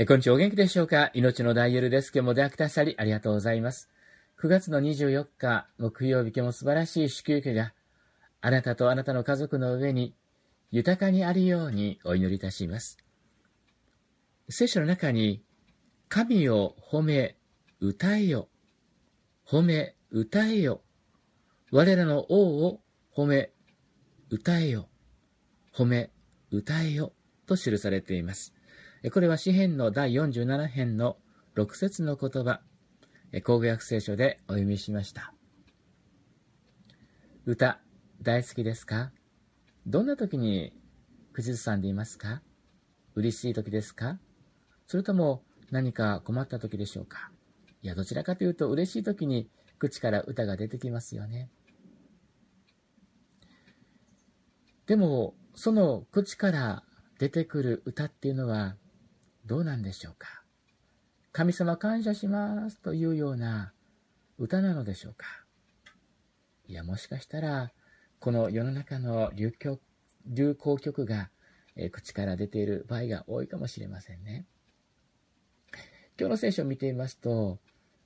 えこんにちは、お元気でしょうか？命のダイヤルです。今日も出会くださりありがとうございます。9月の24日、木曜日、今日も素晴らしい祝福があなたとあなたの家族の上に豊かにあるようにお祈りいたします。聖書の中に、神を褒め、歌えよ。褒め、歌えよ。我らの王を褒め、歌えよ。褒め、歌えよ。と記されています。これは詩篇の第47編の6節の言葉、工具訳聖書でお読みしました。歌、大好きですか？どんな時に口ずさんでいますか？嬉しい時ですか？それとも何か困った時でしょうか？いや、どちらかというと嬉しい時に口から歌が出てきますよね。でも、その口から出てくる歌っていうのはどうなんでしょうか？神様感謝しますというような歌なのでしょうか？いや、もしかしたら、この世の中の流行流行曲が、え、口から出ている場合が多いかもしれませんね。今日の聖書を見ていますと、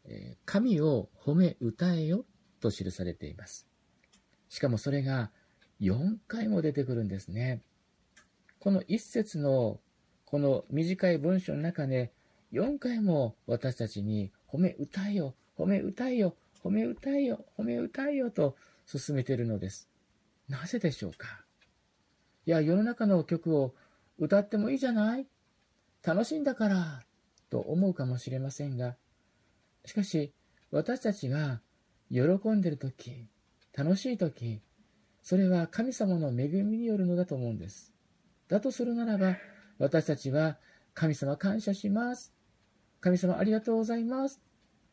え、神を褒め歌えよと記されています。しかもそれが4回も出てくるんですね。この一節のこの短い文章の中で、4回も私たちに褒め歌えよ、褒め歌えよ、褒め歌えよ、褒め歌えよと進めているのです。なぜでしょうか？いや、世の中の曲を歌ってもいいじゃない？楽しいんだからと思うかもしれませんが、しかし、私たちが喜んでるとき、楽しいとき、それは神様の恵みによるのだと思うんです。だとするならば、私たちは神様感謝します。神様ありがとうございます。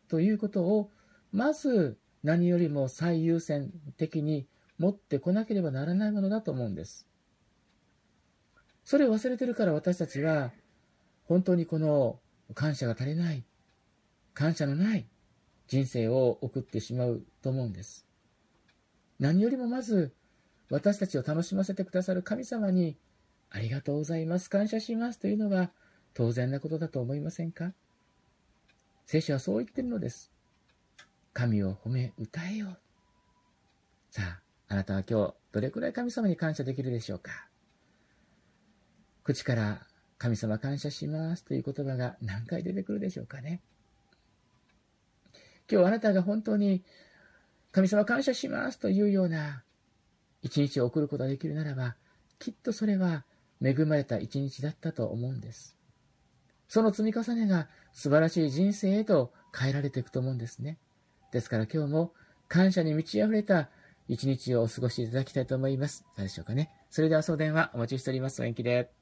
ということを、まず何よりも最優先的に持ってこなければならないものだと思うんです。それを忘れてるから私たちは、本当にこの感謝が足りない、感謝のない人生を送ってしまうと思うんです。何よりもまず、私たちを楽しませてくださる神様にありがとうございます、感謝しますというのが当然なことだと思いませんか？聖書はそう言ってるのです。神を褒め歌えよ。さあ、あなたは今日どれくらい神様に感謝できるでしょうか？口から神様感謝しますという言葉が何回出てくるでしょうかね？今日あなたが本当に神様感謝しますというような一日を送ることができるならば、きっとそれは恵まれた一日だったと思うんです。その積み重ねが素晴らしい人生へと変えられていくと思うんですね。ですから今日も感謝に満ち溢れた一日をお過ごしいただきたいと思います。何でしょうかね？それでは送電はお待ちしております。お元気で。